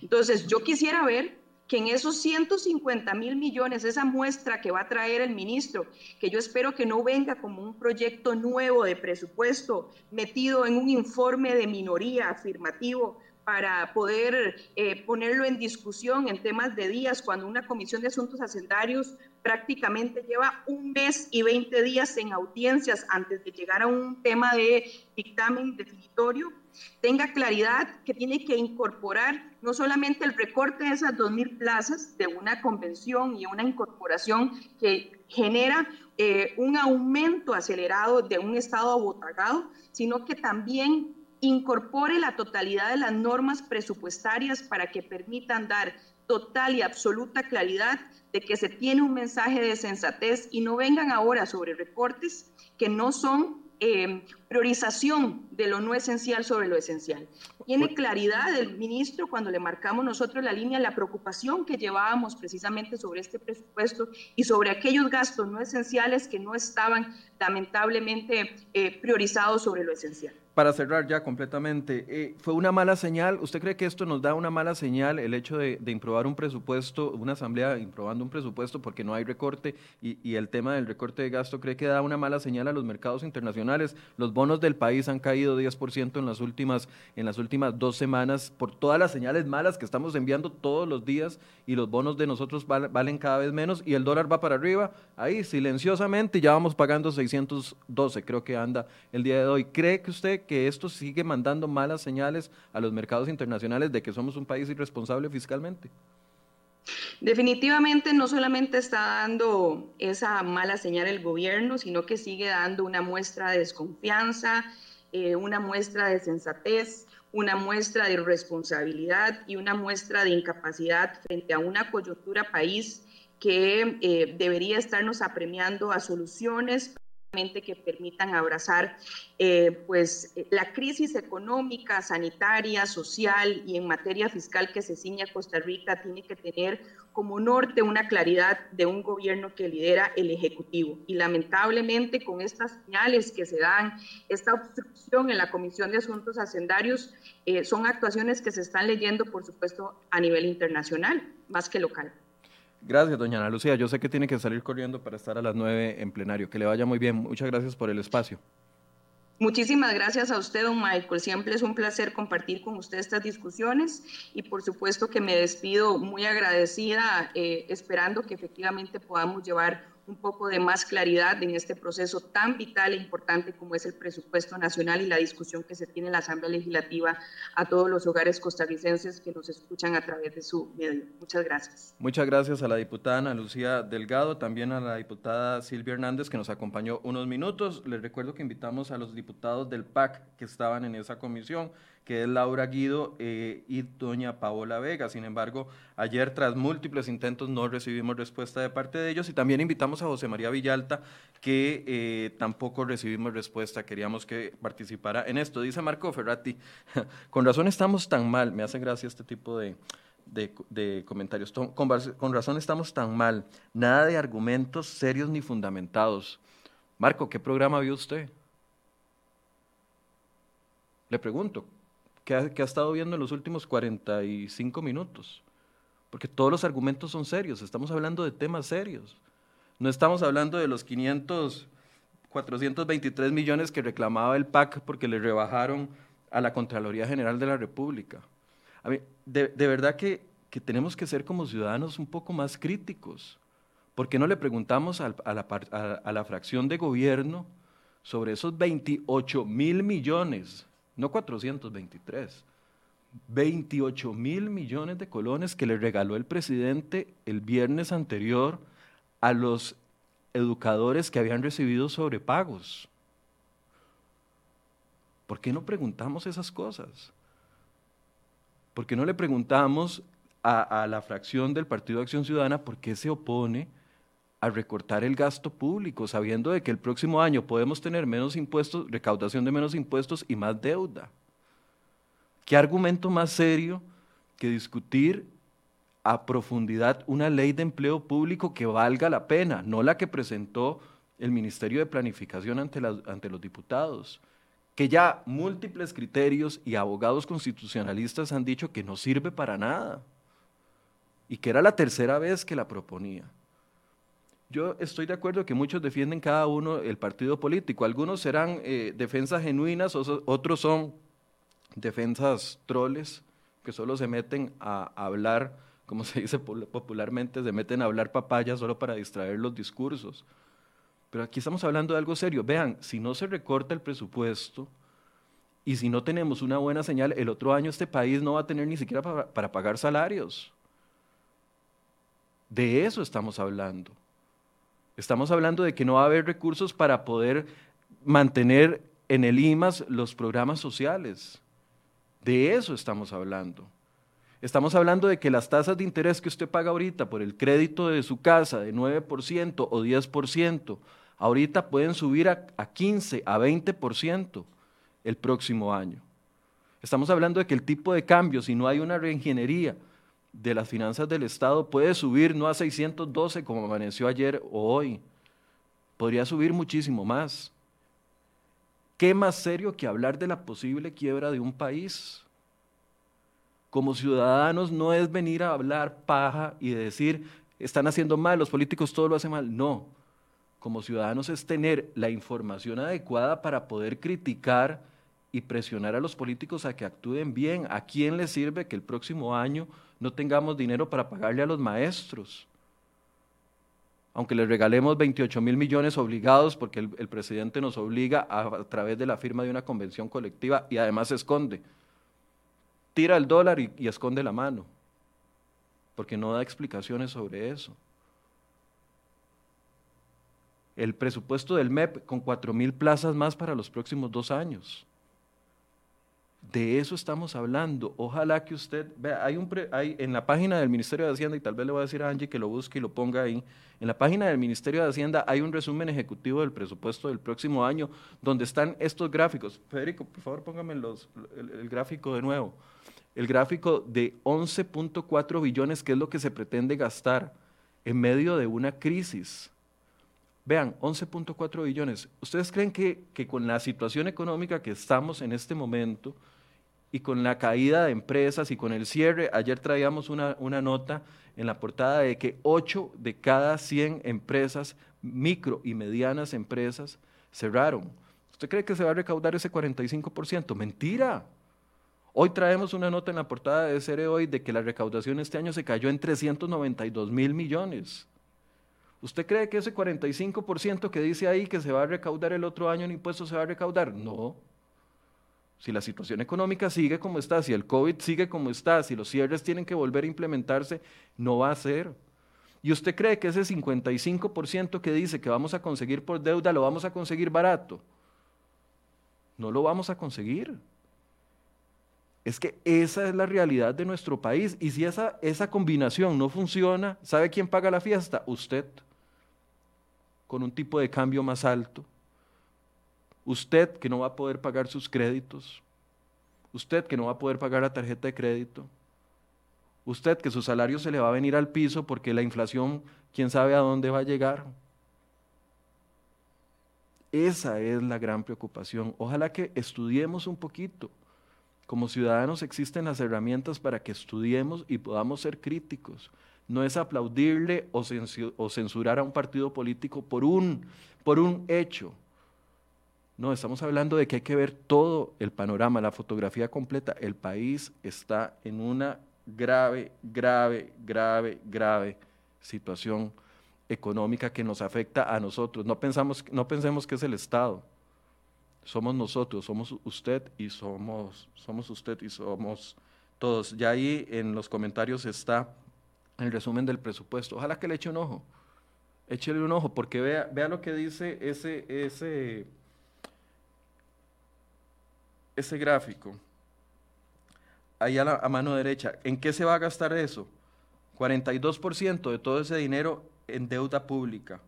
Entonces, yo quisiera ver que en esos 150 mil millones, esa muestra que va a traer el ministro, que yo espero que no venga como un proyecto nuevo de presupuesto metido en un informe de minoría afirmativo, para poder eh, ponerlo en discusión en temas de días, cuando una comisión de asuntos hacendarios prácticamente lleva un mes y 20 días en audiencias antes de llegar a un tema de dictamen definitorio, tenga claridad que tiene que incorporar no solamente el recorte de esas 2.000 plazas de una convención y una incorporación que genera eh, un aumento acelerado de un estado abotagado, sino que también incorpore la totalidad de las normas presupuestarias para que permitan dar total y absoluta claridad de que se tiene un mensaje de sensatez y no vengan ahora sobre recortes que no son eh, priorización de lo no esencial sobre lo esencial. Tiene claridad el ministro cuando le marcamos nosotros la línea, la preocupación que llevábamos precisamente sobre este presupuesto y sobre aquellos gastos no esenciales que no estaban lamentablemente eh, priorizados sobre lo esencial para cerrar ya completamente, eh, ¿fue una mala señal? ¿Usted cree que esto nos da una mala señal el hecho de, improbar un presupuesto, una asamblea improbando un presupuesto porque no hay recorte y, el tema del recorte de gasto cree que da una mala señal a los mercados internacionales? Los bonos del país han caído 10% en las, últimas, en las últimas dos semanas por todas las señales malas que estamos enviando todos los días y los bonos de nosotros valen cada vez menos y el dólar va para arriba, ahí silenciosamente ya vamos pagando 612, creo que anda el día de hoy. ¿Cree que usted que esto sigue mandando malas señales a los mercados internacionales de que somos un país irresponsable fiscalmente? Definitivamente no solamente está dando esa mala señal el gobierno, sino que sigue dando una muestra de desconfianza, eh, una muestra de sensatez, una muestra de irresponsabilidad y una muestra de incapacidad frente a una coyuntura país que eh, debería estarnos apremiando a soluciones que permitan abrazar eh, pues, la crisis económica, sanitaria, social y en materia fiscal que se ciña Costa Rica tiene que tener como norte una claridad de un gobierno que lidera el Ejecutivo. Y lamentablemente con estas señales que se dan, esta obstrucción en la Comisión de Asuntos Hacendarios, eh, son actuaciones que se están leyendo, por supuesto, a nivel internacional, más que local. Gracias, doña Ana Lucía. Yo sé que tiene que salir corriendo para estar a las nueve en plenario. Que le vaya muy bien. Muchas gracias por el espacio. Muchísimas gracias a usted, don Michael. Siempre es un placer compartir con usted estas discusiones y por supuesto que me despido muy agradecida, eh, esperando que efectivamente podamos llevar un poco de más claridad en este proceso tan vital e importante como es el presupuesto nacional y la discusión que se tiene en la Asamblea Legislativa a todos los hogares costarricenses que nos escuchan a través de su medio. Muchas gracias. Muchas gracias a la diputada Ana Lucía Delgado, también a la diputada Silvia Hernández que nos acompañó unos minutos. Les recuerdo que invitamos a los diputados del PAC que estaban en esa comisión que es Laura Guido eh, y doña Paola Vega. Sin embargo, ayer tras múltiples intentos no recibimos respuesta de parte de ellos y también invitamos a José María Villalta, que eh, tampoco recibimos respuesta. Queríamos que participara en esto. Dice Marco Ferrati, [LAUGHS] con razón estamos tan mal, me hace gracia este tipo de, comentarios. Con, razón estamos tan mal. Nada de argumentos serios ni fundamentados. Marco, ¿qué programa vio usted? Le pregunto, que ha, estado viendo en los últimos 45 minutos. Porque todos los argumentos son serios, estamos hablando de temas serios. No estamos hablando de los 500, 423 millones que reclamaba el PAC porque le rebajaron a la Contraloría General de la República. A de, verdad que, tenemos que ser como ciudadanos un poco más críticos. ¿Por qué no le preguntamos a, la, a la fracción de gobierno sobre esos 28 mil millones no 423, 28 mil millones de colones que le regaló el presidente el viernes anterior a los educadores que habían recibido sobrepagos. ¿Por qué no preguntamos esas cosas? ¿Por qué no le preguntamos a, la fracción del Partido de Acción Ciudadana por qué se opone a recortar el gasto público, sabiendo de que el próximo año podemos tener menos impuestos, recaudación de menos impuestos y más deuda. ¿Qué argumento más serio que discutir a profundidad una ley de empleo público que valga la pena, no la que presentó el Ministerio de Planificación ante, ante los diputados, que ya múltiples criterios y abogados constitucionalistas han dicho que no sirve para nada y que era la tercera vez que la proponía? Yo estoy de acuerdo que muchos defienden cada uno el partido político. Algunos serán eh, defensas genuinas, otros son defensas troles que solo se meten a, hablar, como se dice popularmente, se meten a hablar papaya solo para distraer los discursos. Pero aquí estamos hablando de algo serio. Vean, si no se recorta el presupuesto y si no tenemos una buena señal, el otro año este país no va a tener ni siquiera para pagar salarios. De eso estamos hablando. Estamos hablando de que no va a haber recursos para poder mantener en el IMAS los programas sociales. De eso estamos hablando. Estamos hablando de que las tasas de interés que usted paga ahorita por el crédito de su casa de 9% o 10%, ahorita pueden subir a, 15, a 20% el próximo año. Estamos hablando de que el tipo de cambio, si no hay una reingeniería, de las finanzas del Estado puede subir no a 612 como amaneció ayer o hoy, podría subir muchísimo más. ¿Qué más serio que hablar de la posible quiebra de un país? Como ciudadanos no es venir a hablar paja y decir, están haciendo mal, los políticos todo lo hacen mal. No, como ciudadanos es tener la información adecuada para poder criticar y presionar a los políticos a que actúen bien. ¿A quién les sirve que el próximo año no tengamos dinero para pagarle a los maestros. Aunque les regalemos 28 mil millones obligados, porque el, presidente nos obliga a, través de la firma de una convención colectiva y además esconde. Tira el dólar y, y esconde la mano, porque no da explicaciones sobre eso. El presupuesto del MEP con 4 mil plazas más para los próximos dos años. De eso estamos hablando. Ojalá que usted vea, hay un hay, en la página del Ministerio de Hacienda, y tal vez le voy a decir a Angie que lo busque y lo ponga ahí, en la página del Ministerio de Hacienda hay un resumen ejecutivo del presupuesto del próximo año, donde están estos gráficos. Federico, por favor, póngame los, el, gráfico de nuevo. El gráfico de 11.4 billones, que es lo que se pretende gastar en medio de una crisis. Vean, 11.4 billones. ¿Ustedes creen que, que con la situación económica que estamos en este momento, y con la caída de empresas y con el cierre, ayer traíamos una, nota en la portada de que 8 de cada 100 empresas, micro y medianas empresas, cerraron. ¿Usted cree que se va a recaudar ese 45%? Mentira. Hoy traemos una nota en la portada de SR hoy de que la recaudación este año se cayó en 392 mil millones. ¿Usted cree que ese 45% que dice ahí que se va a recaudar el otro año en impuestos se va a recaudar? No. Si la situación económica sigue como está, si el COVID sigue como está, si los cierres tienen que volver a implementarse, no va a ser. ¿Y usted cree que ese 55% que dice que vamos a conseguir por deuda lo vamos a conseguir barato? No lo vamos a conseguir. Es que esa es la realidad de nuestro país. Y si esa, esa combinación no funciona, ¿sabe quién paga la fiesta? Usted, con un tipo de cambio más alto. Usted que no va a poder pagar sus créditos. Usted que no va a poder pagar la tarjeta de crédito. Usted que su salario se le va a venir al piso porque la inflación, quién sabe a dónde va a llegar. Esa es la gran preocupación. Ojalá que estudiemos un poquito como ciudadanos existen las herramientas para que estudiemos y podamos ser críticos. No es aplaudirle o, censurar a un partido político por un, por un hecho. No, estamos hablando de que hay que ver todo el panorama, la fotografía completa. El país está en una grave, grave, grave, grave situación económica que nos afecta a nosotros. No, pensamos, no pensemos que es el Estado somos nosotros, somos usted y somos, somos usted y somos todos. Ya ahí en los comentarios está el resumen del presupuesto. Ojalá que le eche un ojo. Échele un ojo, porque vea, vea lo que dice ese, ese, ese gráfico. Ahí a, la, a mano derecha. ¿En qué se va a gastar eso? 42% de todo ese dinero en deuda pública.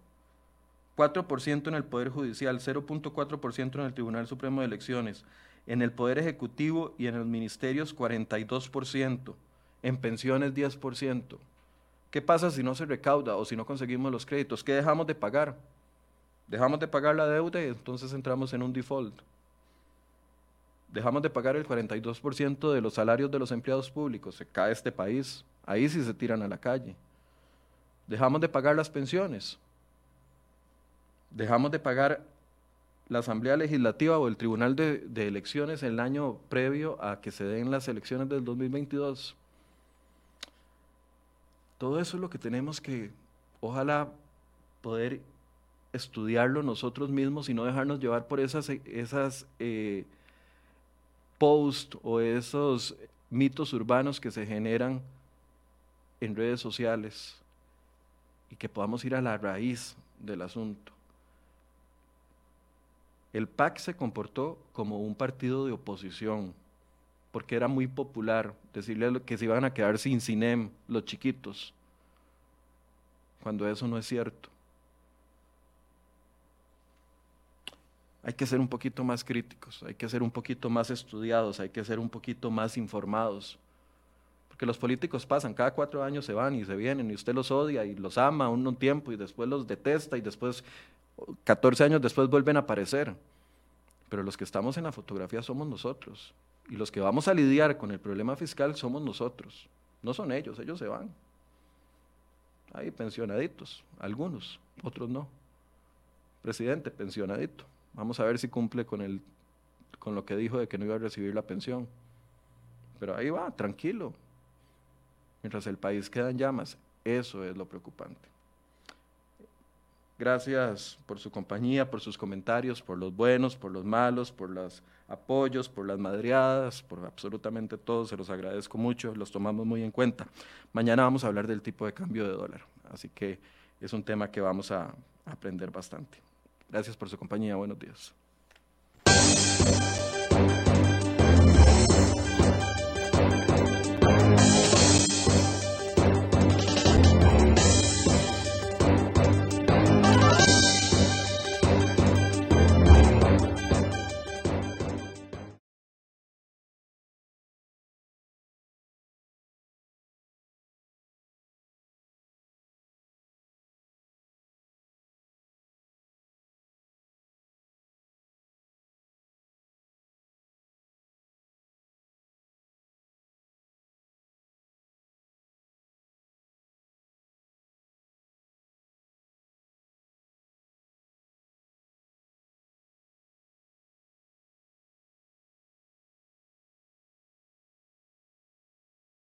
4% en el Poder Judicial, 0.4% en el Tribunal Supremo de Elecciones, en el Poder Ejecutivo y en los ministerios 42%, en pensiones 10%. ¿Qué pasa si no se recauda o si no conseguimos los créditos? ¿Qué dejamos de pagar? Dejamos de pagar la deuda y entonces entramos en un default. Dejamos de pagar el 42% de los salarios de los empleados públicos, se cae este país, ahí sí se tiran a la calle. Dejamos de pagar las pensiones, dejamos de pagar la Asamblea Legislativa o el Tribunal de, Elecciones el año previo a que se den las elecciones del 2022. Todo eso es lo que tenemos que, ojalá, poder estudiarlo nosotros mismos y no dejarnos llevar por esas, esas eh, posts o esos mitos urbanos que se generan en redes sociales y que podamos ir a la raíz del asunto. El PAC se comportó como un partido de oposición, porque era muy popular decirle que se iban a quedar sin CINEM los chiquitos, cuando eso no es cierto. Hay que ser un poquito más críticos, hay que ser un poquito más estudiados, hay que ser un poquito más informados. Porque los políticos pasan, cada cuatro años se van y se vienen, y usted los odia y los ama un tiempo y después los detesta y después 14 años después vuelven a aparecer. Pero los que estamos en la fotografía somos nosotros. Y los que vamos a lidiar con el problema fiscal somos nosotros. No son ellos, ellos se van. Hay pensionaditos, algunos, otros no. Presidente, pensionadito. Vamos a ver si cumple con, el, con lo que dijo de que no iba a recibir la pensión. Pero ahí va, tranquilo. Mientras el país queda en llamas, eso es lo preocupante. Gracias por su compañía, por sus comentarios, por los buenos, por los malos, por los apoyos, por las madreadas, por absolutamente todo. Se los agradezco mucho, los tomamos muy en cuenta. Mañana vamos a hablar del tipo de cambio de dólar, así que es un tema que vamos a aprender bastante. Gracias por su compañía. Buenos días.